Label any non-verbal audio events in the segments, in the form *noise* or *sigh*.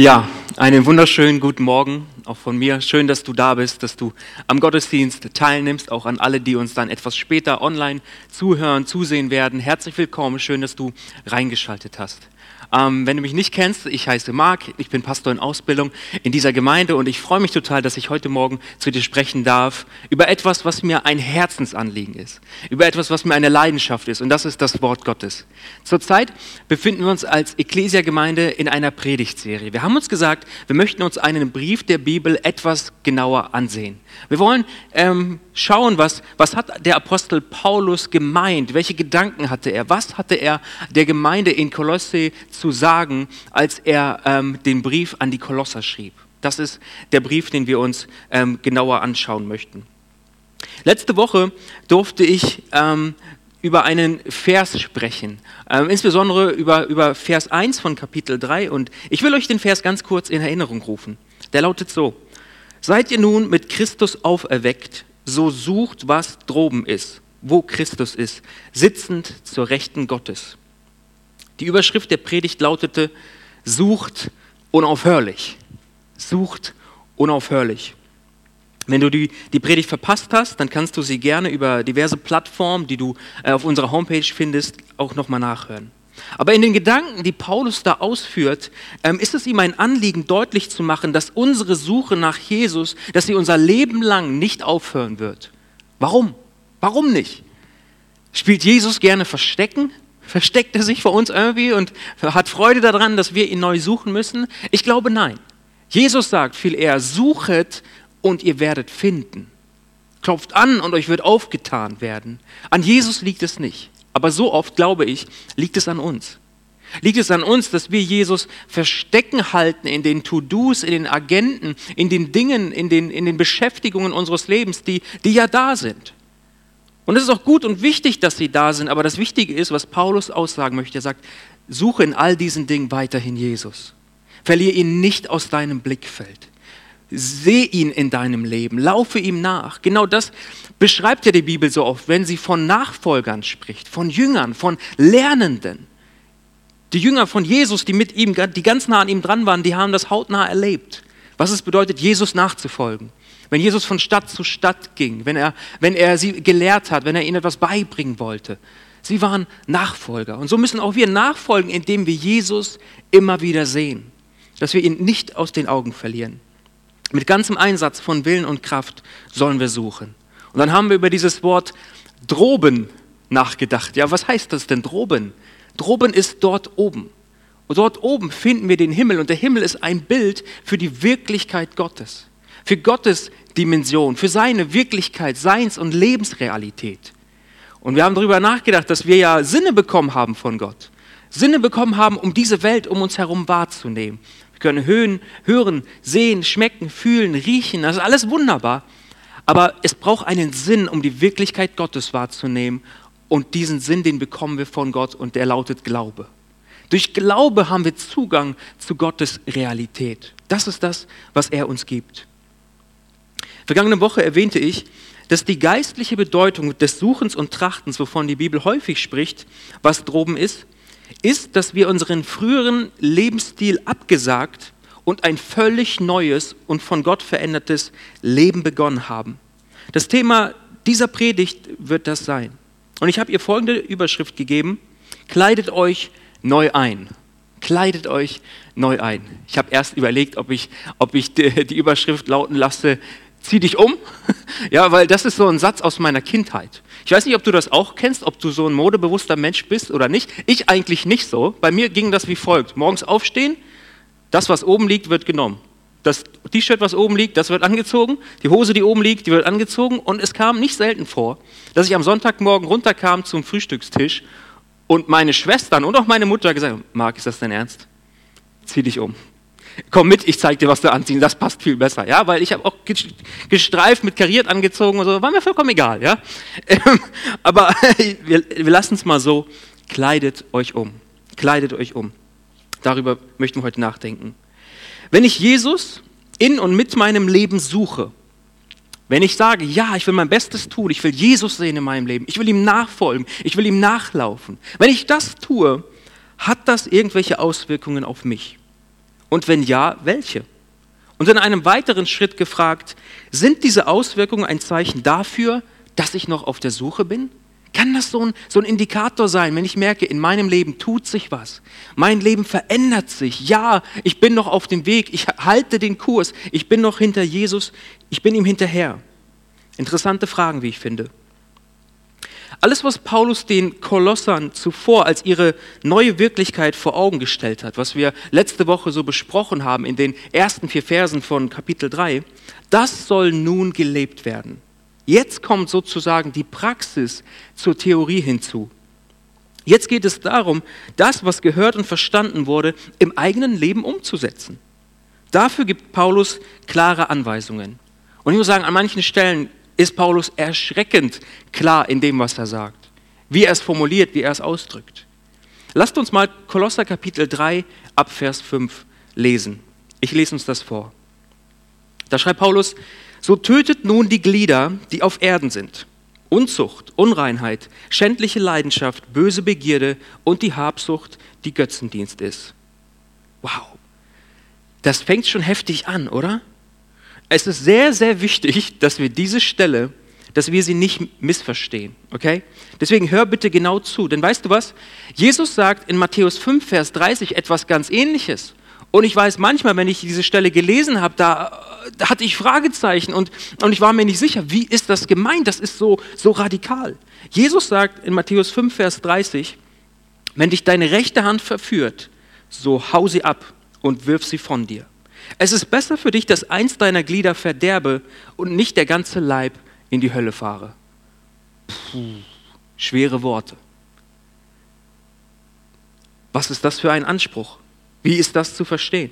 Ja, einen wunderschönen guten Morgen auch von mir. Schön, dass du da bist, dass du am Gottesdienst teilnimmst, auch an alle, die uns dann etwas später online zuhören, zusehen werden. Herzlich willkommen, schön, dass du reingeschaltet hast. Ähm, wenn du mich nicht kennst, ich heiße Marc, ich bin Pastor in Ausbildung in dieser Gemeinde und ich freue mich total, dass ich heute Morgen zu dir sprechen darf über etwas, was mir ein Herzensanliegen ist, über etwas, was mir eine Leidenschaft ist und das ist das Wort Gottes. Zurzeit befinden wir uns als Ecclesia-Gemeinde in einer Predigtserie. Wir haben uns gesagt, wir möchten uns einen Brief der Bibel etwas genauer ansehen. Wir wollen ähm, schauen, was, was hat der Apostel Paulus gemeint, welche Gedanken hatte er, was hatte er der Gemeinde in Kolosse zu sagen, als er ähm, den Brief an die Kolosser schrieb. Das ist der Brief, den wir uns ähm, genauer anschauen möchten. Letzte Woche durfte ich ähm, über einen Vers sprechen, ähm, insbesondere über, über Vers 1 von Kapitel 3. Und ich will euch den Vers ganz kurz in Erinnerung rufen. Der lautet so, Seid ihr nun mit Christus auferweckt, so sucht, was droben ist, wo Christus ist, sitzend zur Rechten Gottes. Die Überschrift der Predigt lautete, sucht unaufhörlich. Sucht unaufhörlich. Wenn du die, die Predigt verpasst hast, dann kannst du sie gerne über diverse Plattformen, die du äh, auf unserer Homepage findest, auch nochmal nachhören. Aber in den Gedanken, die Paulus da ausführt, ähm, ist es ihm ein Anliegen, deutlich zu machen, dass unsere Suche nach Jesus, dass sie unser Leben lang nicht aufhören wird. Warum? Warum nicht? Spielt Jesus gerne Verstecken? Versteckt er sich vor uns irgendwie und hat Freude daran, dass wir ihn neu suchen müssen? Ich glaube nein. Jesus sagt viel eher, suchet und ihr werdet finden. Klopft an und euch wird aufgetan werden. An Jesus liegt es nicht. Aber so oft, glaube ich, liegt es an uns. Liegt es an uns, dass wir Jesus verstecken halten in den To-Dos, in den Agenten, in den Dingen, in den, in den Beschäftigungen unseres Lebens, die, die ja da sind. Und es ist auch gut und wichtig, dass sie da sind, aber das Wichtige ist, was Paulus aussagen möchte. Er sagt, suche in all diesen Dingen weiterhin Jesus. Verliere ihn nicht aus deinem Blickfeld. Seh ihn in deinem Leben, laufe ihm nach. Genau das beschreibt ja die Bibel so oft, wenn sie von Nachfolgern spricht, von Jüngern, von Lernenden. Die Jünger von Jesus, die mit ihm, die ganz nah an ihm dran waren, die haben das hautnah erlebt. Was es bedeutet, Jesus nachzufolgen. Wenn Jesus von Stadt zu Stadt ging, wenn er, wenn er sie gelehrt hat, wenn er ihnen etwas beibringen wollte. Sie waren Nachfolger. Und so müssen auch wir nachfolgen, indem wir Jesus immer wieder sehen. Dass wir ihn nicht aus den Augen verlieren. Mit ganzem Einsatz von Willen und Kraft sollen wir suchen. Und dann haben wir über dieses Wort droben nachgedacht. Ja, was heißt das denn droben? Droben ist dort oben. Und dort oben finden wir den Himmel und der Himmel ist ein Bild für die Wirklichkeit Gottes, für Gottes Dimension, für seine Wirklichkeit, Seins- und Lebensrealität. Und wir haben darüber nachgedacht, dass wir ja Sinne bekommen haben von Gott. Sinne bekommen haben, um diese Welt um uns herum wahrzunehmen. Wir können hören, hören, sehen, schmecken, fühlen, riechen. Das ist alles wunderbar. Aber es braucht einen Sinn, um die Wirklichkeit Gottes wahrzunehmen. Und diesen Sinn, den bekommen wir von Gott und der lautet Glaube. Durch Glaube haben wir Zugang zu Gottes Realität. Das ist das, was er uns gibt. Vergangene Woche erwähnte ich, dass die geistliche Bedeutung des Suchens und Trachtens, wovon die Bibel häufig spricht, was droben ist, ist, dass wir unseren früheren Lebensstil abgesagt und ein völlig neues und von Gott verändertes Leben begonnen haben. Das Thema dieser Predigt wird das sein. Und ich habe ihr folgende Überschrift gegeben, kleidet euch neu ein. Kleidet euch neu ein. Ich habe erst überlegt, ob ich, ob ich die, Überschrift lauten lasse, zieh dich um. *laughs* Ja, weil das ist so ein Satz aus meiner Kindheit. Ich weiß nicht, ob du das auch kennst, ob du so ein modebewusster Mensch bist oder nicht. Ich eigentlich nicht so. Bei mir ging das wie folgt. Morgens aufstehen, das, was oben liegt, wird genommen. Das T-Shirt, was oben liegt, das wird angezogen. Die Hose, die oben liegt, die wird angezogen. Und es kam nicht selten vor, dass ich am Sonntagmorgen runterkam zum Frühstückstisch und meine Schwestern und auch meine Mutter gesagt haben, Marc, ist das dein Ernst? Zieh dich um komm mit, ich zeig dir, was du anziehen, das passt viel besser, ja, weil ich habe auch gestreift mit kariert angezogen und so, war mir vollkommen egal, ja. *laughs* Ähm, aber *laughs* wir, wir lassen es mal so, kleidet euch um, kleidet euch um. Darüber möchten wir heute nachdenken. Wenn ich Jesus in und mit meinem Leben suche, wenn ich sage, ja, ich will mein Bestes tun, ich will Jesus sehen in meinem Leben, ich will ihm nachfolgen, ich will ihm nachlaufen, wenn ich das tue, hat das irgendwelche Auswirkungen auf mich? Und wenn ja, welche? Und in einem weiteren Schritt gefragt, sind diese Auswirkungen ein Zeichen dafür, dass ich noch auf der Suche bin? Kann das so ein, so ein Indikator sein, wenn ich merke, in meinem Leben tut sich was? Mein Leben verändert sich. Ja, ich bin noch auf dem Weg. Ich halte den Kurs. Ich bin noch hinter Jesus. Ich bin ihm hinterher. Interessante Fragen, wie ich finde. Alles, was Paulus den Kolossern zuvor als ihre neue Wirklichkeit vor Augen gestellt hat, was wir letzte Woche so besprochen haben in den ersten vier Versen von Kapitel 3, das soll nun gelebt werden. Jetzt kommt sozusagen die Praxis zur Theorie hinzu. Jetzt geht es darum, das, was gehört und verstanden wurde, im eigenen Leben umzusetzen. Dafür gibt Paulus klare Anweisungen. Und ich muss sagen, an manchen Stellen ist Paulus erschreckend klar in dem, was er sagt, wie er es formuliert, wie er es ausdrückt. Lasst uns mal Kolosser Kapitel 3 ab Vers 5 lesen. Ich lese uns das vor. Da schreibt Paulus, so tötet nun die Glieder, die auf Erden sind. Unzucht, Unreinheit, schändliche Leidenschaft, böse Begierde und die Habsucht, die Götzendienst ist. Wow, das fängt schon heftig an, oder? Es ist sehr, sehr wichtig, dass wir diese Stelle, dass wir sie nicht missverstehen, okay? Deswegen hör bitte genau zu, denn weißt du was? Jesus sagt in Matthäus 5, Vers 30 etwas ganz Ähnliches. Und ich weiß manchmal, wenn ich diese Stelle gelesen habe, da, da hatte ich Fragezeichen und, und ich war mir nicht sicher, wie ist das gemeint? Das ist so, so radikal. Jesus sagt in Matthäus 5, Vers 30, wenn dich deine rechte Hand verführt, so hau sie ab und wirf sie von dir. Es ist besser für dich, dass eins deiner Glieder verderbe und nicht der ganze Leib in die Hölle fahre. Puh, schwere Worte. Was ist das für ein Anspruch? Wie ist das zu verstehen?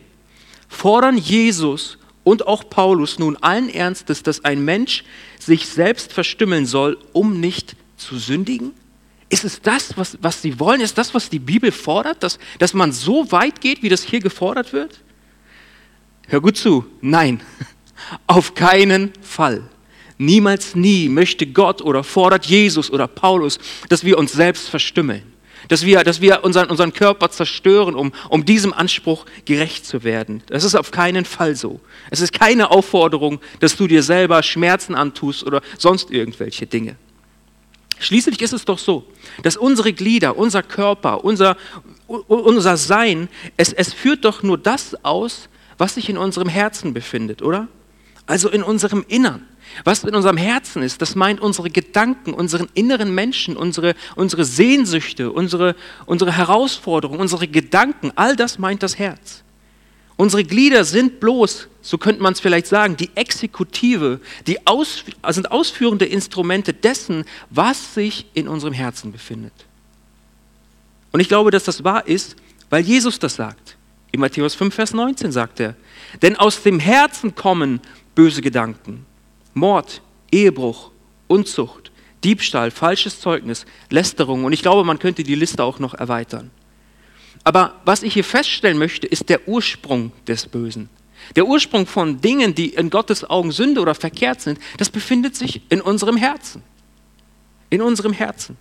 Fordern Jesus und auch Paulus nun allen Ernstes, dass ein Mensch sich selbst verstümmeln soll, um nicht zu sündigen? Ist es das, was, was sie wollen? Ist das, was die Bibel fordert, dass, dass man so weit geht, wie das hier gefordert wird? Hör gut zu, nein, *laughs* auf keinen Fall. Niemals nie möchte Gott oder fordert Jesus oder Paulus, dass wir uns selbst verstümmeln, dass wir, dass wir unseren, unseren Körper zerstören, um, um diesem Anspruch gerecht zu werden. Das ist auf keinen Fall so. Es ist keine Aufforderung, dass du dir selber Schmerzen antust oder sonst irgendwelche Dinge. Schließlich ist es doch so, dass unsere Glieder, unser Körper, unser, unser Sein, es, es führt doch nur das aus, was sich in unserem Herzen befindet, oder? Also in unserem Innern. Was in unserem Herzen ist, das meint unsere Gedanken, unseren inneren Menschen, unsere, unsere Sehnsüchte, unsere, unsere Herausforderungen, unsere Gedanken, all das meint das Herz. Unsere Glieder sind bloß, so könnte man es vielleicht sagen, die Exekutive, die aus, sind ausführende Instrumente dessen, was sich in unserem Herzen befindet. Und ich glaube, dass das wahr ist, weil Jesus das sagt. In Matthäus 5, Vers 19 sagt er, denn aus dem Herzen kommen böse Gedanken, Mord, Ehebruch, Unzucht, Diebstahl, falsches Zeugnis, Lästerung und ich glaube, man könnte die Liste auch noch erweitern. Aber was ich hier feststellen möchte, ist der Ursprung des Bösen. Der Ursprung von Dingen, die in Gottes Augen Sünde oder verkehrt sind, das befindet sich in unserem Herzen. In unserem Herzen.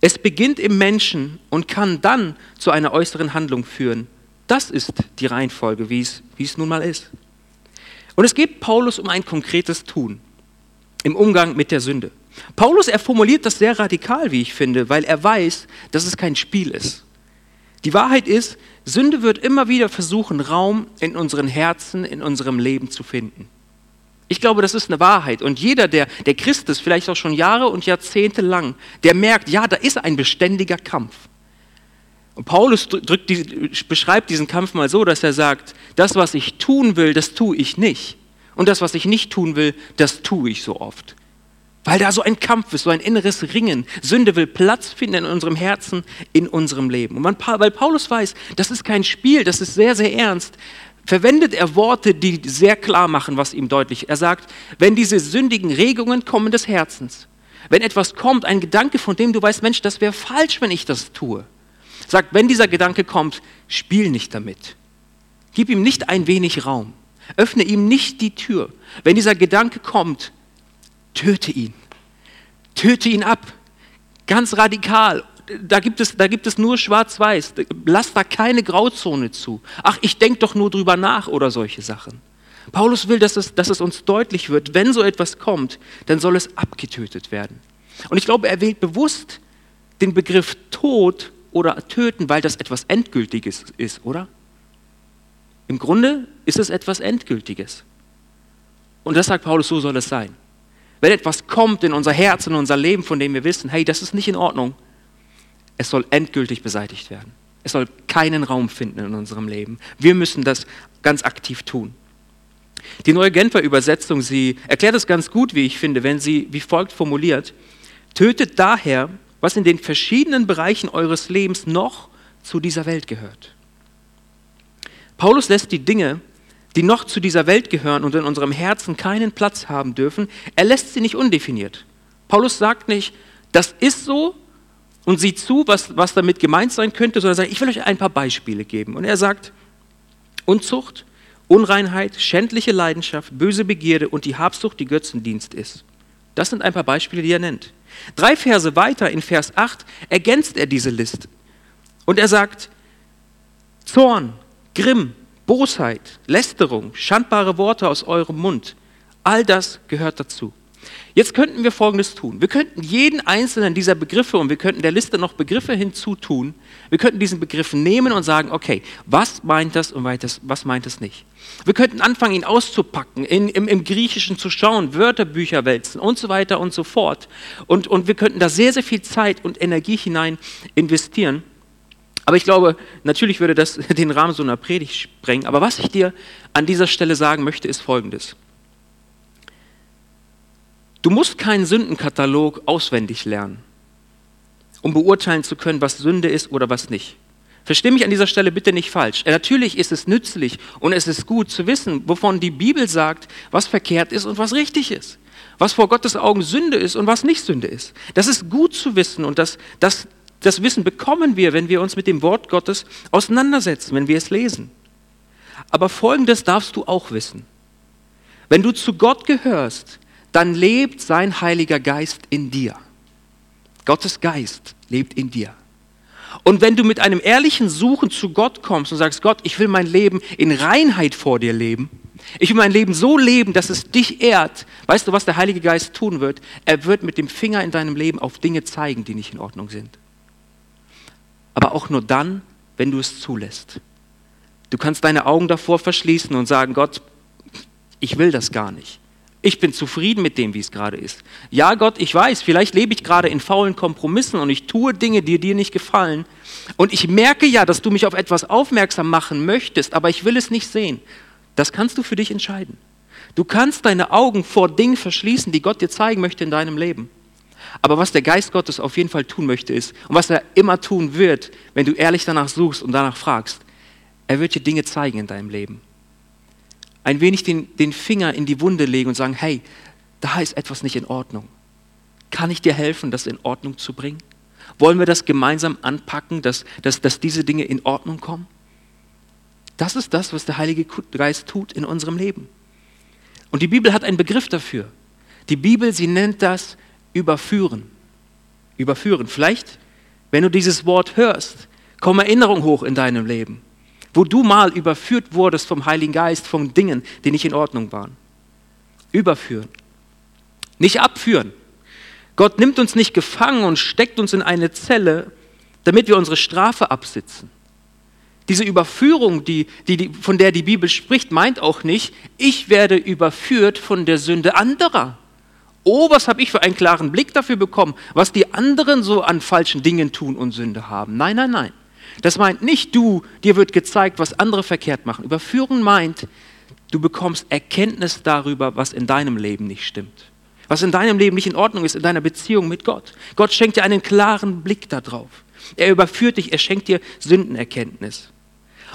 Es beginnt im Menschen und kann dann zu einer äußeren Handlung führen. Das ist die Reihenfolge, wie es, wie es nun mal ist. Und es geht Paulus um ein konkretes Tun im Umgang mit der Sünde. Paulus, er formuliert das sehr radikal, wie ich finde, weil er weiß, dass es kein Spiel ist. Die Wahrheit ist, Sünde wird immer wieder versuchen, Raum in unseren Herzen, in unserem Leben zu finden. Ich glaube, das ist eine Wahrheit. Und jeder, der, der Christ ist, vielleicht auch schon Jahre und Jahrzehnte lang, der merkt, ja, da ist ein beständiger Kampf. Und Paulus die, beschreibt diesen Kampf mal so, dass er sagt, das, was ich tun will, das tue ich nicht. Und das, was ich nicht tun will, das tue ich so oft. Weil da so ein Kampf ist, so ein inneres Ringen. Sünde will Platz finden in unserem Herzen, in unserem Leben. Und man, weil Paulus weiß, das ist kein Spiel, das ist sehr, sehr ernst, verwendet er Worte, die sehr klar machen, was ihm deutlich. Er sagt, wenn diese sündigen Regungen kommen des Herzens, wenn etwas kommt, ein Gedanke, von dem du weißt, Mensch, das wäre falsch, wenn ich das tue. Sagt, wenn dieser Gedanke kommt, spiel nicht damit. Gib ihm nicht ein wenig Raum. Öffne ihm nicht die Tür. Wenn dieser Gedanke kommt, töte ihn. Töte ihn ab. Ganz radikal. Da gibt es, da gibt es nur Schwarz-Weiß. Lass da keine Grauzone zu. Ach, ich denke doch nur drüber nach oder solche Sachen. Paulus will, dass es, dass es uns deutlich wird, wenn so etwas kommt, dann soll es abgetötet werden. Und ich glaube, er wählt bewusst den Begriff Tod oder Töten, weil das etwas Endgültiges ist, oder? Im Grunde ist es etwas Endgültiges. Und das sagt Paulus, so soll es sein. Wenn etwas kommt in unser Herz, in unser Leben, von dem wir wissen, hey, das ist nicht in Ordnung, es soll endgültig beseitigt werden. Es soll keinen Raum finden in unserem Leben. Wir müssen das ganz aktiv tun. Die neue Genfer Übersetzung, sie erklärt es ganz gut, wie ich finde, wenn sie wie folgt formuliert, tötet daher, was in den verschiedenen Bereichen eures Lebens noch zu dieser Welt gehört. Paulus lässt die Dinge, die noch zu dieser Welt gehören und in unserem Herzen keinen Platz haben dürfen, er lässt sie nicht undefiniert. Paulus sagt nicht, das ist so und sieht zu, was, was damit gemeint sein könnte, sondern sagt, ich will euch ein paar Beispiele geben. Und er sagt, Unzucht, Unreinheit, schändliche Leidenschaft, böse Begierde und die Habsucht, die Götzendienst ist. Das sind ein paar Beispiele, die er nennt. Drei Verse weiter, in Vers 8, ergänzt er diese Liste. Und er sagt, Zorn, Grimm, Bosheit, Lästerung, schandbare Worte aus eurem Mund, all das gehört dazu. Jetzt könnten wir Folgendes tun. Wir könnten jeden einzelnen dieser Begriffe und wir könnten der Liste noch Begriffe hinzutun. Wir könnten diesen Begriff nehmen und sagen, okay, was meint das und was meint es nicht. Wir könnten anfangen, ihn auszupacken, in, im, im, Griechischen zu schauen, Wörterbücher wälzen und so weiter und so fort. Und, und wir könnten da sehr, sehr viel Zeit und Energie hinein investieren. Aber ich glaube, natürlich würde das *laughs* den Rahmen so einer Predigt sprengen. Aber was ich dir an dieser Stelle sagen möchte, ist Folgendes. Du musst keinen Sündenkatalog auswendig lernen, um beurteilen zu können, was Sünde ist oder was nicht. Versteh mich an dieser Stelle bitte nicht falsch. Äh, natürlich ist es nützlich und es ist gut zu wissen, wovon die Bibel sagt, was verkehrt ist und was richtig ist. Was vor Gottes Augen Sünde ist und was nicht Sünde ist. Das ist gut zu wissen und das, das, das Wissen bekommen wir, wenn wir uns mit dem Wort Gottes auseinandersetzen, wenn wir es lesen. Aber Folgendes darfst du auch wissen. Wenn du zu Gott gehörst, dann lebt sein Heiliger Geist in dir. Gottes Geist lebt in dir. Und wenn du mit einem ehrlichen Suchen zu Gott kommst und sagst, Gott, ich will mein Leben in Reinheit vor dir leben, ich will mein Leben so leben, dass es dich ehrt, weißt du, was der Heilige Geist tun wird? Er wird mit dem Finger in deinem Leben auf Dinge zeigen, die nicht in Ordnung sind. Aber auch nur dann, wenn du es zulässt. Du kannst deine Augen davor verschließen und sagen, Gott, ich will das gar nicht. Ich bin zufrieden mit dem, wie es gerade ist. Ja, Gott, ich weiß, vielleicht lebe ich gerade in faulen Kompromissen und ich tue Dinge, die dir nicht gefallen. Und ich merke ja, dass du mich auf etwas aufmerksam machen möchtest, aber ich will es nicht sehen. Das kannst du für dich entscheiden. Du kannst deine Augen vor Dingen verschließen, die Gott dir zeigen möchte in deinem Leben. Aber was der Geist Gottes auf jeden Fall tun möchte, ist, und was er immer tun wird, wenn du ehrlich danach suchst und danach fragst, er wird dir Dinge zeigen in deinem Leben ein wenig den, den Finger in die Wunde legen und sagen, hey, da ist etwas nicht in Ordnung. Kann ich dir helfen, das in Ordnung zu bringen? Wollen wir das gemeinsam anpacken, dass, dass, dass diese Dinge in Ordnung kommen? Das ist das, was der Heilige Geist tut in unserem Leben. Und die Bibel hat einen Begriff dafür. Die Bibel, sie nennt das Überführen. Überführen. Vielleicht, wenn du dieses Wort hörst, kommen Erinnerungen hoch in deinem Leben wo du mal überführt wurdest vom Heiligen Geist, von Dingen, die nicht in Ordnung waren. Überführen. Nicht abführen. Gott nimmt uns nicht gefangen und steckt uns in eine Zelle, damit wir unsere Strafe absitzen. Diese Überführung, die, die, von der die Bibel spricht, meint auch nicht, ich werde überführt von der Sünde anderer. Oh, was habe ich für einen klaren Blick dafür bekommen, was die anderen so an falschen Dingen tun und Sünde haben. Nein, nein, nein. Das meint nicht du, dir wird gezeigt, was andere verkehrt machen. Überführen meint, du bekommst Erkenntnis darüber, was in deinem Leben nicht stimmt. Was in deinem Leben nicht in Ordnung ist, in deiner Beziehung mit Gott. Gott schenkt dir einen klaren Blick darauf. Er überführt dich, er schenkt dir Sündenerkenntnis.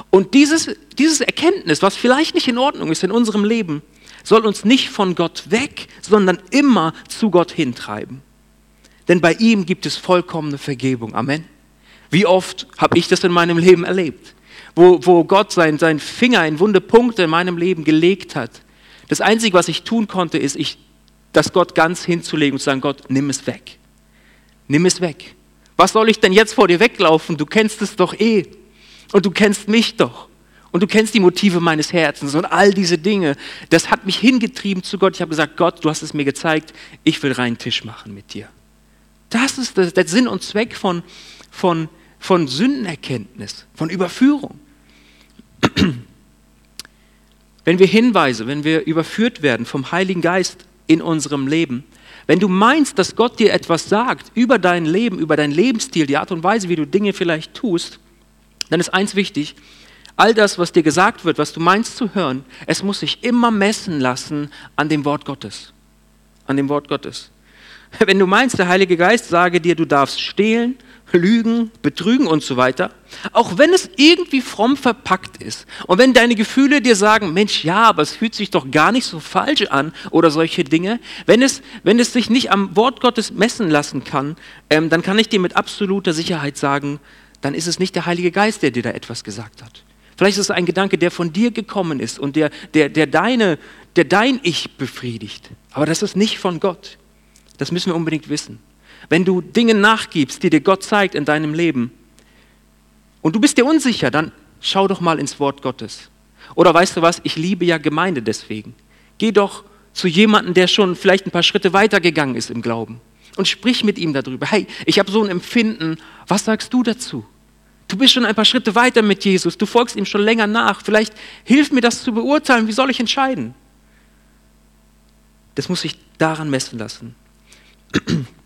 Und dieses, dieses Erkenntnis, was vielleicht nicht in Ordnung ist in unserem Leben, soll uns nicht von Gott weg, sondern immer zu Gott hintreiben. Denn bei ihm gibt es vollkommene Vergebung. Amen. Wie oft habe ich das in meinem Leben erlebt? Wo, wo Gott seinen sein Finger in wunde Punkte in meinem Leben gelegt hat. Das Einzige, was ich tun konnte, ist, ich, das Gott ganz hinzulegen und zu sagen, Gott, nimm es weg. Nimm es weg. Was soll ich denn jetzt vor dir weglaufen? Du kennst es doch eh. Und du kennst mich doch. Und du kennst die Motive meines Herzens und all diese Dinge. Das hat mich hingetrieben zu Gott. Ich habe gesagt, Gott, du hast es mir gezeigt. Ich will reinen Tisch machen mit dir. Das ist der Sinn und Zweck von, von, von Sündenerkenntnis, von Überführung. *clears throat* Wenn wir Hinweise, wenn wir überführt werden vom Heiligen Geist in unserem Leben, wenn du meinst, dass Gott dir etwas sagt über dein Leben, über dein Lebensstil, die Art und Weise, wie du Dinge vielleicht tust, dann ist eins wichtig, all das, was dir gesagt wird, was du meinst zu hören, es muss sich immer messen lassen an dem Wort Gottes. An dem Wort Gottes. *laughs* Wenn du meinst, der Heilige Geist sage dir, du darfst stehlen, lügen, betrügen und so weiter, auch wenn es irgendwie fromm verpackt ist und wenn deine Gefühle dir sagen, Mensch, ja, aber es fühlt sich doch gar nicht so falsch an oder solche Dinge, wenn es, wenn es sich nicht am Wort Gottes messen lassen kann, ähm, dann kann ich dir mit absoluter Sicherheit sagen, dann ist es nicht der Heilige Geist, der dir da etwas gesagt hat. Vielleicht ist es ein Gedanke, der von dir gekommen ist und der, der, der, deine, der dein Ich befriedigt. Aber das ist nicht von Gott. Das müssen wir unbedingt wissen. Wenn du Dinge nachgibst, die dir Gott zeigt in deinem Leben, und du bist dir unsicher, dann schau doch mal ins Wort Gottes. Oder weißt du was, ich liebe ja Gemeinde deswegen. Geh doch zu jemandem, der schon vielleicht ein paar Schritte weitergegangen ist im Glauben und sprich mit ihm darüber. Hey, ich habe so ein Empfinden, was sagst du dazu? Du bist schon ein paar Schritte weiter mit Jesus, du folgst ihm schon länger nach. Vielleicht hilft mir das zu beurteilen, wie soll ich entscheiden? Das muss sich daran messen lassen. *clears throat*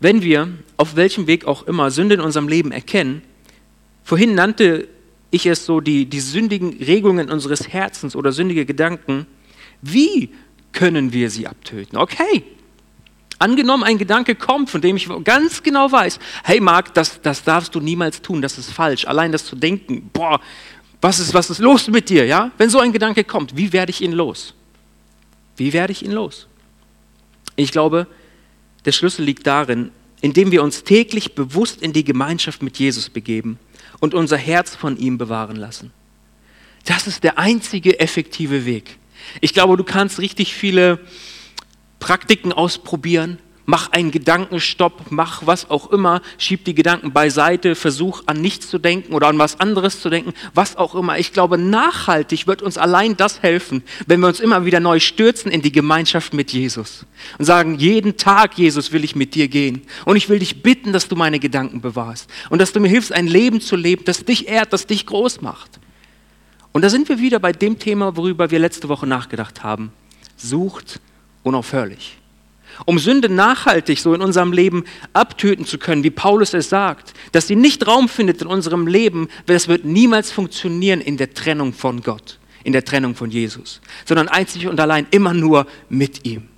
Wenn wir, auf welchem Weg auch immer, Sünde in unserem Leben erkennen, vorhin nannte ich es so, die, die sündigen Regungen unseres Herzens oder sündige Gedanken, wie können wir sie abtöten? Okay, Angenommen, ein Gedanke kommt, von dem ich ganz genau weiß, hey Marc, das, das darfst du niemals tun, das ist falsch. Allein das zu denken, boah, was ist, was ist los mit dir? Ja? Wenn so ein Gedanke kommt, wie werde ich ihn los? Wie werde ich ihn los? Ich glaube, der Schlüssel liegt darin, indem wir uns täglich bewusst in die Gemeinschaft mit Jesus begeben und unser Herz von ihm bewahren lassen. Das ist der einzige effektive Weg. Ich glaube, du kannst richtig viele Praktiken ausprobieren, mach einen Gedankenstopp, mach was auch immer, schieb die Gedanken beiseite, versuch an nichts zu denken oder an was anderes zu denken, was auch immer. Ich glaube, nachhaltig wird uns allein das helfen, wenn wir uns immer wieder neu stürzen in die Gemeinschaft mit Jesus und sagen, jeden Tag, Jesus, will ich mit dir gehen und ich will dich bitten, dass du meine Gedanken bewahrst und dass du mir hilfst, ein Leben zu leben, das dich ehrt, das dich groß macht. Und da sind wir wieder bei dem Thema, worüber wir letzte Woche nachgedacht haben. Sucht unaufhörlich. Um Sünde nachhaltig so in unserem Leben abtöten zu können, wie Paulus es sagt, dass sie nicht Raum findet in unserem Leben, das wird niemals funktionieren in der Trennung von Gott, in der Trennung von Jesus, sondern einzig und allein immer nur mit ihm.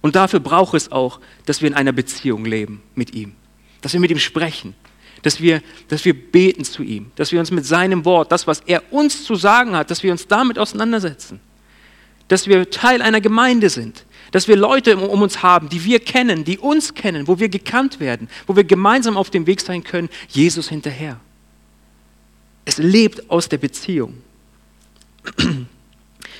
Und dafür braucht es auch, dass wir in einer Beziehung leben mit ihm, dass wir mit ihm sprechen, dass wir, dass wir beten zu ihm, dass wir uns mit seinem Wort, das, was er uns zu sagen hat, dass wir uns damit auseinandersetzen, dass wir Teil einer Gemeinde sind, dass wir Leute um uns haben, die wir kennen, die uns kennen, wo wir gekannt werden, wo wir gemeinsam auf dem Weg sein können, Jesus hinterher. Es lebt aus der Beziehung. *clears throat*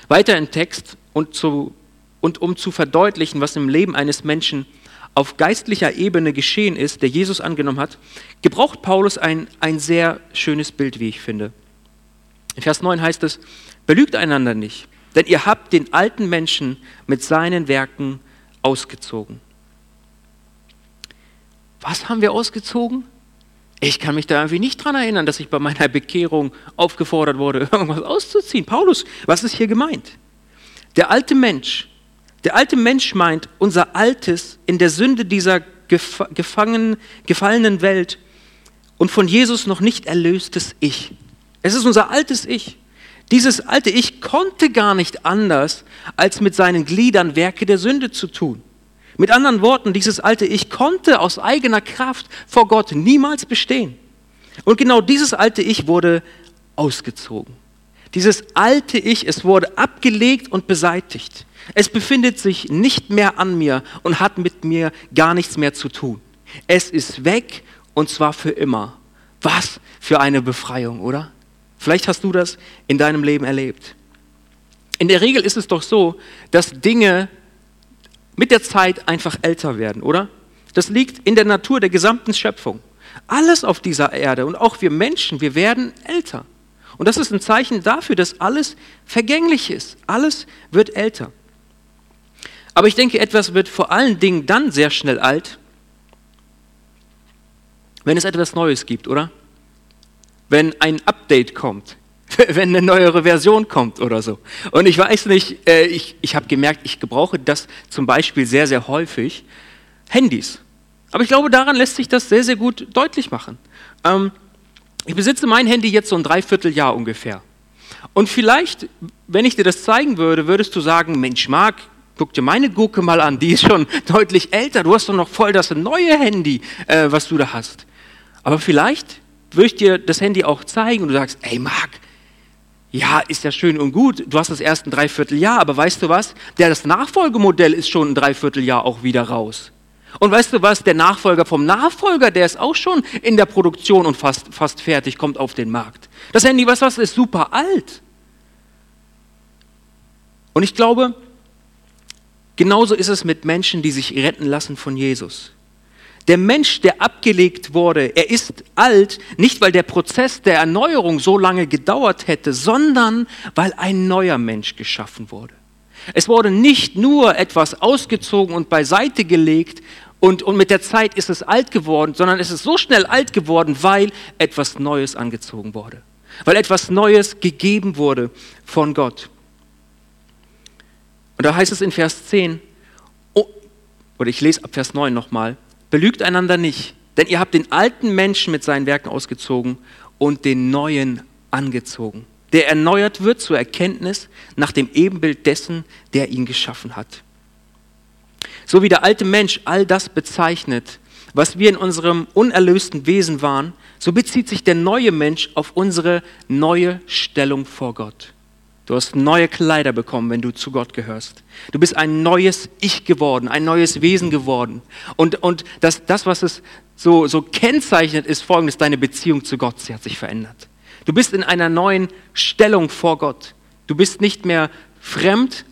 Weiter im Text und, zu, und um zu verdeutlichen, was im Leben eines Menschen auf geistlicher Ebene geschehen ist, der Jesus angenommen hat, gebraucht Paulus ein, ein sehr schönes Bild, wie ich finde. In Vers 9 heißt es, belügt einander nicht. Denn ihr habt den alten Menschen mit seinen Werken ausgezogen. Was haben wir ausgezogen? Ich kann mich da irgendwie nicht dran erinnern, dass ich bei meiner Bekehrung aufgefordert wurde, *laughs* irgendwas auszuziehen. Paulus, was ist hier gemeint? Der alte Mensch, der alte Mensch meint unser altes, in der Sünde dieser gefangenen, gefallenen Welt und von Jesus noch nicht erlöstes Ich. Es ist unser altes Ich. Dieses alte Ich konnte gar nicht anders, als mit seinen Gliedern Werke der Sünde zu tun. Mit anderen Worten, dieses alte Ich konnte aus eigener Kraft vor Gott niemals bestehen. Und genau dieses alte Ich wurde ausgezogen. Dieses alte Ich, es wurde abgelegt und beseitigt. Es befindet sich nicht mehr an mir und hat mit mir gar nichts mehr zu tun. Es ist weg und zwar für immer. Was für eine Befreiung, oder? Vielleicht hast du das in deinem Leben erlebt. In der Regel ist es doch so, dass Dinge mit der Zeit einfach älter werden, oder? Das liegt in der Natur der gesamten Schöpfung. Alles auf dieser Erde und auch wir Menschen, wir werden älter. Und das ist ein Zeichen dafür, dass alles vergänglich ist. Alles wird älter. Aber ich denke, etwas wird vor allen Dingen dann sehr schnell alt, wenn es etwas Neues gibt, oder? Wenn ein Update kommt, *laughs* wenn eine neuere Version kommt oder so. Und ich weiß nicht, äh, ich, ich habe gemerkt, ich gebrauche das zum Beispiel sehr, sehr häufig. Handys. Aber ich glaube, daran lässt sich das sehr, sehr gut deutlich machen. Ähm, ich besitze mein Handy jetzt so ein Dreivierteljahr ungefähr. Und vielleicht, wenn ich dir das zeigen würde, würdest du sagen, Mensch, Marc, guck dir meine Gurke mal an, die ist schon *laughs* deutlich älter. Du hast doch noch voll das neue Handy, äh, was du da hast. Aber vielleicht würde ich dir das Handy auch zeigen und du sagst, ey Marc, ja, ist ja schön und gut, du hast das erst ein Dreivierteljahr, aber weißt du was? Der, das Nachfolgemodell ist schon ein Dreivierteljahr auch wieder raus. Und weißt du was? Der Nachfolger vom Nachfolger, der ist auch schon in der Produktion und fast, fast fertig, kommt auf den Markt. Das Handy, was was, ist super alt. Und ich glaube, genauso ist es mit Menschen, die sich retten lassen von Jesus. Der Mensch, der abgelegt wurde, er ist alt, nicht weil der Prozess der Erneuerung so lange gedauert hätte, sondern weil ein neuer Mensch geschaffen wurde. Es wurde nicht nur etwas ausgezogen und beiseite gelegt und, und mit der Zeit ist es alt geworden, sondern es ist so schnell alt geworden, weil etwas Neues angezogen wurde, weil etwas Neues gegeben wurde von Gott. Und da heißt es in Vers 10, oh, oder ich lese ab Vers 9 nochmal, Belügt einander nicht, denn ihr habt den alten Menschen mit seinen Werken ausgezogen und den neuen angezogen, der erneuert wird zur Erkenntnis nach dem Ebenbild dessen, der ihn geschaffen hat. So wie der alte Mensch all das bezeichnet, was wir in unserem unerlösten Wesen waren, so bezieht sich der neue Mensch auf unsere neue Stellung vor Gott. Du hast neue Kleider bekommen, wenn du zu Gott gehörst. Du bist ein neues Ich geworden, ein neues Wesen geworden. Und, und das, das, was es so, so kennzeichnet, ist folgendes, deine Beziehung zu Gott, sie hat sich verändert. Du bist in einer neuen Stellung vor Gott. Du bist nicht mehr fremd,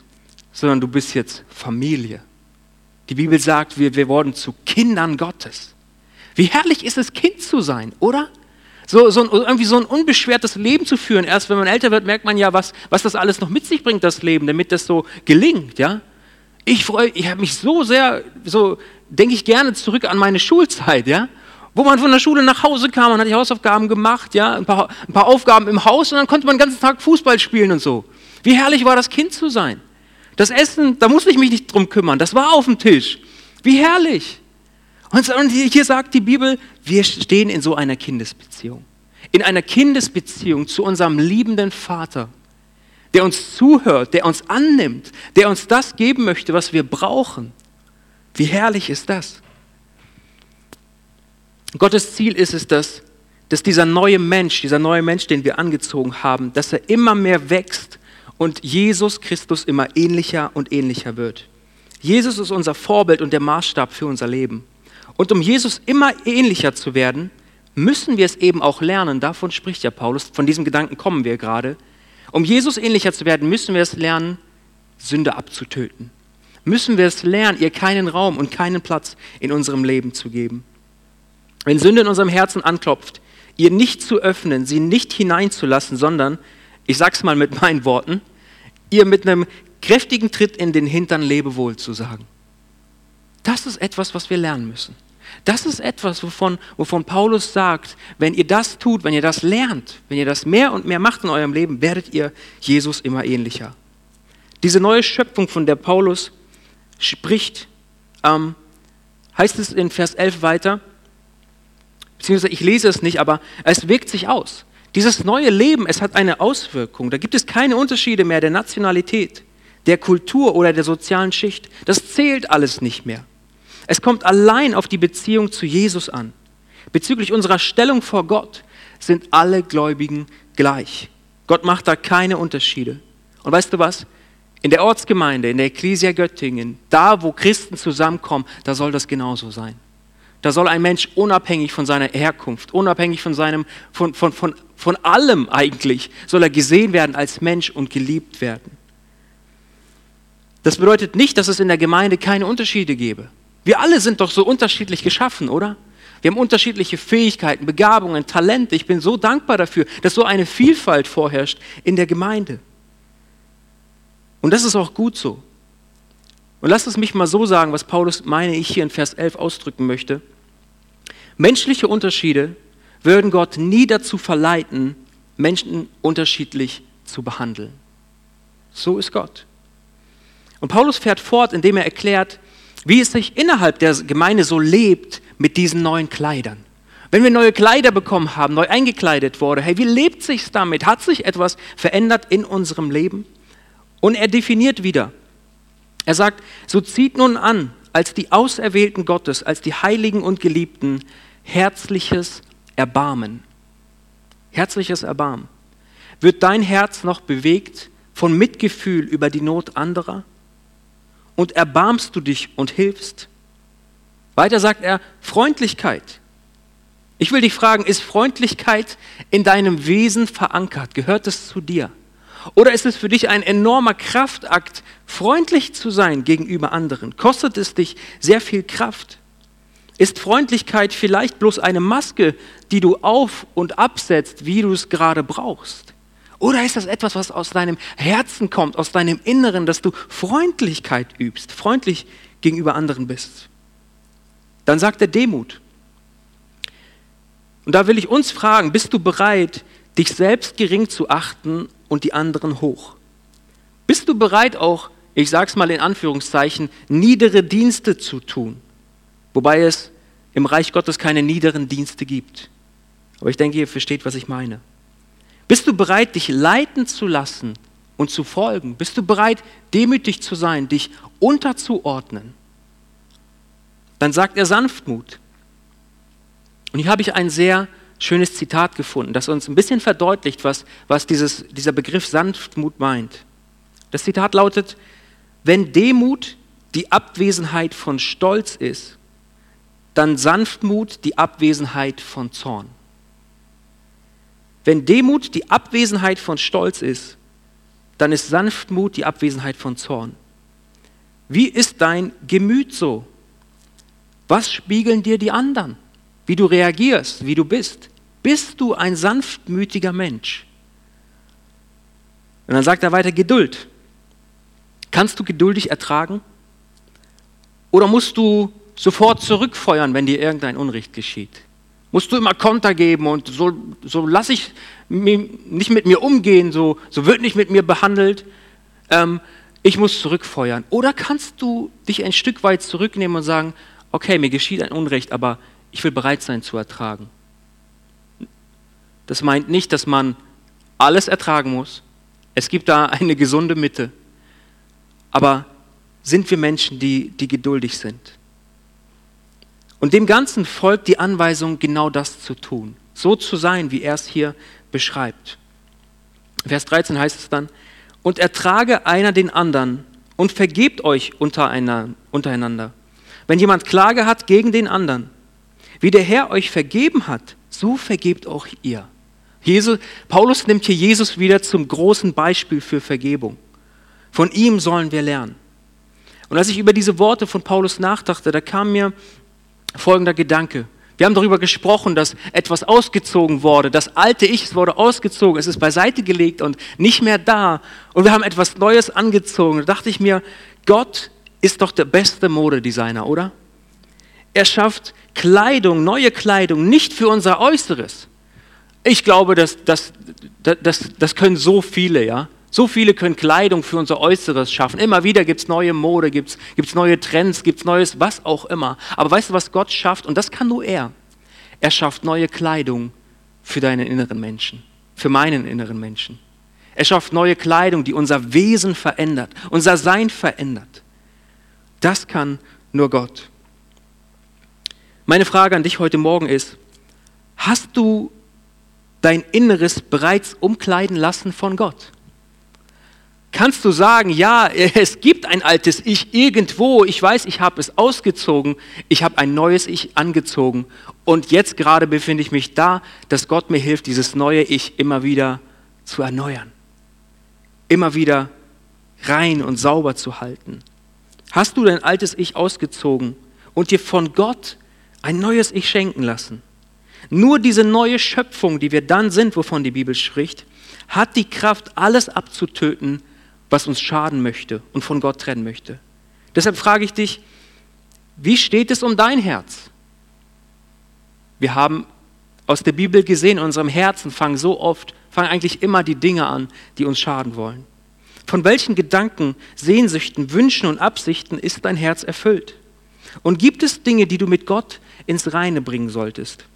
sondern du bist jetzt Familie. Die Bibel sagt, wir, wir wurden zu Kindern Gottes. Wie herrlich ist es, Kind zu sein, oder? So, so ein, irgendwie so ein unbeschwertes Leben zu führen. Erst wenn man älter wird, merkt man ja, was, was das alles noch mit sich bringt, das Leben, damit das so gelingt. Ja? Ich freue, ich habe mich so sehr, so denke ich gerne zurück an meine Schulzeit, ja, wo man von der Schule nach Hause kam, man hat die Hausaufgaben gemacht, ja, ein paar, ein paar Aufgaben im Haus und dann konnte man den ganzen Tag Fußball spielen und so. Wie herrlich war das Kind zu sein. Das Essen, da musste ich mich nicht drum kümmern, das war auf dem Tisch. Wie herrlich. Und hier sagt die Bibel, wir stehen in so einer Kindesbeziehung. In einer Kindesbeziehung zu unserem liebenden Vater, der uns zuhört, der uns annimmt, der uns das geben möchte, was wir brauchen. Wie herrlich ist das? Gottes Ziel ist es, dass, dass dieser neue Mensch, dieser neue Mensch, den wir angezogen haben, dass er immer mehr wächst und Jesus Christus immer ähnlicher und ähnlicher wird. Jesus ist unser Vorbild und der Maßstab für unser Leben. Und um Jesus immer ähnlicher zu werden, müssen wir es eben auch lernen. Davon spricht ja Paulus. Von diesem Gedanken kommen wir gerade. Um Jesus ähnlicher zu werden, müssen wir es lernen, Sünde abzutöten. Müssen wir es lernen, ihr keinen Raum und keinen Platz in unserem Leben zu geben. Wenn Sünde in unserem Herzen anklopft, ihr nicht zu öffnen, sie nicht hineinzulassen, sondern, ich sag's mal mit meinen Worten, ihr mit einem kräftigen Tritt in den Hintern Lebewohl zu sagen. Das ist etwas, was wir lernen müssen. Das ist etwas, wovon, wovon Paulus sagt, wenn ihr das tut, wenn ihr das lernt, wenn ihr das mehr und mehr macht in eurem Leben, werdet ihr Jesus immer ähnlicher. Diese neue Schöpfung, von der Paulus spricht, ähm, heißt es in Vers 11 weiter, beziehungsweise ich lese es nicht, aber es wirkt sich aus. Dieses neue Leben, es hat eine Auswirkung. Da gibt es keine Unterschiede mehr der Nationalität, der Kultur oder der sozialen Schicht. Das zählt alles nicht mehr. Es kommt allein auf die Beziehung zu Jesus an. Bezüglich unserer Stellung vor Gott sind alle Gläubigen gleich. Gott macht da keine Unterschiede. Und weißt du was? In der Ortsgemeinde, in der Ecclesia Göttingen, da wo Christen zusammenkommen, da soll das genauso sein. Da soll ein Mensch unabhängig von seiner Herkunft, unabhängig von seinem, von, von, von, von allem eigentlich, soll er gesehen werden als Mensch und geliebt werden. Das bedeutet nicht, dass es in der Gemeinde keine Unterschiede gäbe. Wir alle sind doch so unterschiedlich geschaffen, oder? Wir haben unterschiedliche Fähigkeiten, Begabungen, Talente. Ich bin so dankbar dafür, dass so eine Vielfalt vorherrscht in der Gemeinde. Und das ist auch gut so. Und lasst es mich mal so sagen, was Paulus, meine ich, hier in Vers 11 ausdrücken möchte. Menschliche Unterschiede würden Gott nie dazu verleiten, Menschen unterschiedlich zu behandeln. So ist Gott. Und Paulus fährt fort, indem er erklärt, wie es sich innerhalb der Gemeinde so lebt mit diesen neuen Kleidern. Wenn wir neue Kleider bekommen haben, neu eingekleidet wurde, hey, wie lebt sich's damit? Hat sich etwas verändert in unserem Leben? Und er definiert wieder. Er sagt, so zieht nun an, als die Auserwählten Gottes, als die Heiligen und Geliebten, herzliches Erbarmen. Herzliches Erbarmen. Wird dein Herz noch bewegt von Mitgefühl über die Not anderer? Und erbarmst du dich und hilfst? Weiter sagt er Freundlichkeit. Ich will dich fragen, ist Freundlichkeit in deinem Wesen verankert? Gehört es zu dir? Oder ist es für dich ein enormer Kraftakt, freundlich zu sein gegenüber anderen? Kostet es dich sehr viel Kraft? Ist Freundlichkeit vielleicht bloß eine Maske, die du auf und absetzt, wie du es gerade brauchst? Oder ist das etwas, was aus deinem Herzen kommt, aus deinem Inneren, dass du Freundlichkeit übst, freundlich gegenüber anderen bist? Dann sagt er Demut. Und da will ich uns fragen, bist du bereit, dich selbst gering zu achten und die anderen hoch? Bist du bereit auch, ich sage es mal in Anführungszeichen, niedere Dienste zu tun? Wobei es im Reich Gottes keine niederen Dienste gibt. Aber ich denke, ihr versteht, was ich meine. Bist du bereit, dich leiten zu lassen und zu folgen? Bist du bereit, demütig zu sein, dich unterzuordnen? Dann sagt er Sanftmut. Und hier habe ich ein sehr schönes Zitat gefunden, das uns ein bisschen verdeutlicht, was, was dieses, dieser Begriff Sanftmut meint. Das Zitat lautet, wenn Demut die Abwesenheit von Stolz ist, dann Sanftmut die Abwesenheit von Zorn. Wenn Demut die Abwesenheit von Stolz ist, dann ist Sanftmut die Abwesenheit von Zorn. Wie ist dein Gemüt so? Was spiegeln dir die anderen? Wie du reagierst, wie du bist? Bist du ein sanftmütiger Mensch? Und dann sagt er weiter, Geduld. Kannst du geduldig ertragen? Oder musst du sofort zurückfeuern, wenn dir irgendein Unrecht geschieht? Musst du immer Konter geben und so, so lasse ich nicht mit mir umgehen, so, so wird nicht mit mir behandelt. Ähm, ich muss zurückfeuern. Oder kannst du dich ein Stück weit zurücknehmen und sagen, okay, mir geschieht ein Unrecht, aber ich will bereit sein zu ertragen. Das meint nicht, dass man alles ertragen muss. Es gibt da eine gesunde Mitte. Aber sind wir Menschen, die, die geduldig sind? Und dem Ganzen folgt die Anweisung, genau das zu tun. So zu sein, wie er es hier beschreibt. Vers 13 heißt es dann, und ertrage einer den anderen und vergebt euch untereinander wenn jemand Klage hat gegen den anderen, wie der Herr euch vergeben hat, so vergebt auch ihr. Jesus, Paulus nimmt hier Jesus wieder zum großen Beispiel für Vergebung. Von ihm sollen wir lernen. Und als ich über diese Worte von Paulus nachdachte, da kam mir folgender Gedanke. Wir haben darüber gesprochen, dass etwas ausgezogen wurde. Das alte Ich wurde ausgezogen, es ist beiseite gelegt und nicht mehr da. Und wir haben etwas Neues angezogen. Da dachte ich mir, Gott ist doch der beste Modedesigner, oder? Er schafft Kleidung, neue Kleidung, nicht für unser Äußeres. Ich glaube, das, das, das, das können so viele, ja. So viele können Kleidung für unser Äußeres schaffen. Immer wieder gibt es neue Mode, gibt es neue Trends, gibt es neues, was auch immer. Aber weißt du, was Gott schafft? Und das kann nur er. Er schafft neue Kleidung für deinen inneren Menschen, für meinen inneren Menschen. Er schafft neue Kleidung, die unser Wesen verändert, unser Sein verändert. Das kann nur Gott. Meine Frage an dich heute Morgen ist, hast du dein Inneres bereits umkleiden lassen von Gott? Kannst du sagen, ja, *laughs* es gibt ein altes Ich irgendwo, ich weiß, ich habe es ausgezogen, ich habe ein neues Ich angezogen und jetzt gerade befinde ich mich da, dass Gott mir hilft, dieses neue Ich immer wieder zu erneuern, immer wieder rein und sauber zu halten. Hast du dein altes Ich ausgezogen und dir von Gott ein neues Ich schenken lassen. Nur diese neue Schöpfung, die wir dann sind, wovon die Bibel spricht, hat die Kraft, alles abzutöten, was uns schaden möchte und von Gott trennen möchte. Deshalb frage ich dich, wie steht es um dein Herz? Wir haben aus der Bibel gesehen, in unserem Herzen fangen so oft, fangen eigentlich immer die Dinge an, die uns schaden wollen. Von welchen Gedanken, Sehnsüchten, Wünschen und Absichten ist dein Herz erfüllt? Und gibt es Dinge, die du mit Gott ins Reine bringen solltest?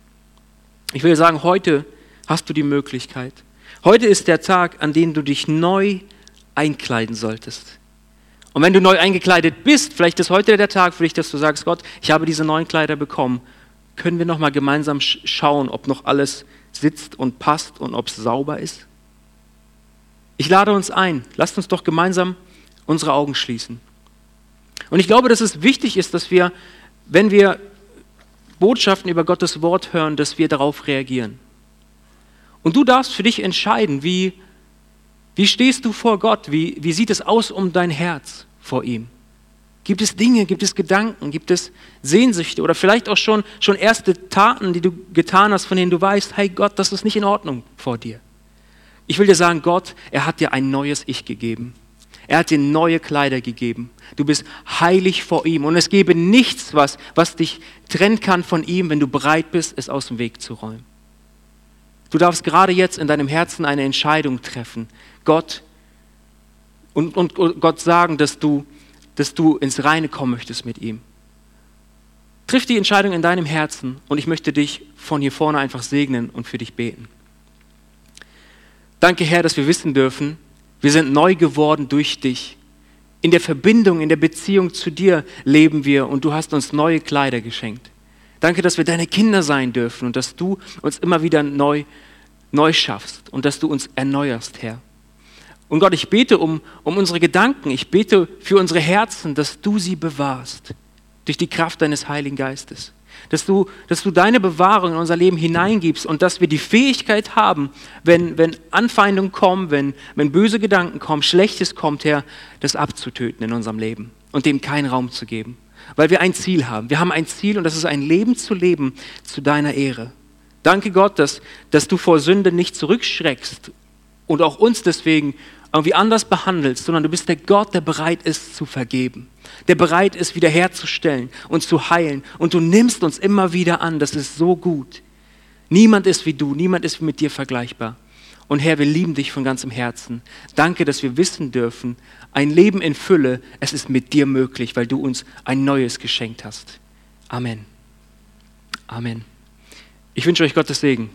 Ich will sagen, heute hast du die Möglichkeit. Heute ist der Tag, an dem du dich neu einkleiden solltest. Und wenn du neu eingekleidet bist, vielleicht ist heute der Tag für dich, dass du sagst, Gott, ich habe diese neuen Kleider bekommen. Können wir noch mal gemeinsam schauen, ob noch alles sitzt und passt und ob es sauber ist? Ich lade uns ein, lasst uns doch gemeinsam unsere Augen schließen. Und ich glaube, dass es wichtig ist, dass wir, wenn wir Botschaften über Gottes Wort hören, dass wir darauf reagieren. Und du darfst für dich entscheiden, wie, wie stehst du vor Gott, wie, wie sieht es aus um dein Herz vor ihm. Gibt es Dinge, gibt es Gedanken, gibt es Sehnsüchte oder vielleicht auch schon, schon erste Taten, die du getan hast, von denen du weißt, hey Gott, das ist nicht in Ordnung vor dir. Ich will dir sagen, Gott, er hat dir ein neues Ich gegeben. Er hat dir neue Kleider gegeben. Du bist heilig vor ihm und es gebe nichts, was, was dich trennen kann von ihm, wenn du bereit bist, es aus dem Weg zu räumen. Du darfst gerade jetzt in deinem Herzen eine Entscheidung treffen. Gott und, und, und Gott sagen, dass du, dass du ins Reine kommen möchtest mit ihm. Triff die Entscheidung in deinem Herzen und ich möchte dich von hier vorne einfach segnen und für dich beten. Danke, Herr, dass wir wissen dürfen, wir sind neu geworden durch dich. In der Verbindung, in der Beziehung zu dir leben wir und du hast uns neue Kleider geschenkt. Danke, dass wir deine Kinder sein dürfen und dass du uns immer wieder neu, neu schaffst und dass du uns erneuerst, Herr. Und Gott, ich bete um, um unsere Gedanken, ich bete für unsere Herzen, dass du sie bewahrst durch die Kraft deines Heiligen Geistes dass du, dass du deine Bewahrung in unser Leben hineingibst und dass wir die Fähigkeit haben, wenn, wenn Anfeindungen kommen, wenn, wenn böse Gedanken kommen, Schlechtes kommt, Herr, das abzutöten in unserem Leben und dem keinen Raum zu geben. Weil wir ein Ziel haben. Wir haben ein Ziel und das ist ein Leben zu leben zu deiner Ehre. Danke Gott, dass, dass du vor Sünde nicht zurückschreckst und auch uns deswegen irgendwie anders behandelst, sondern du bist der Gott, der bereit ist zu vergeben, der bereit ist wiederherzustellen und zu heilen. Und du nimmst uns immer wieder an, das ist so gut. Niemand ist wie du, niemand ist mit dir vergleichbar. Und Herr, wir lieben dich von ganzem Herzen. Danke, dass wir wissen dürfen, ein Leben in Fülle, es ist mit dir möglich, weil du uns ein neues geschenkt hast. Amen. Amen. Ich wünsche euch Gottes Segen.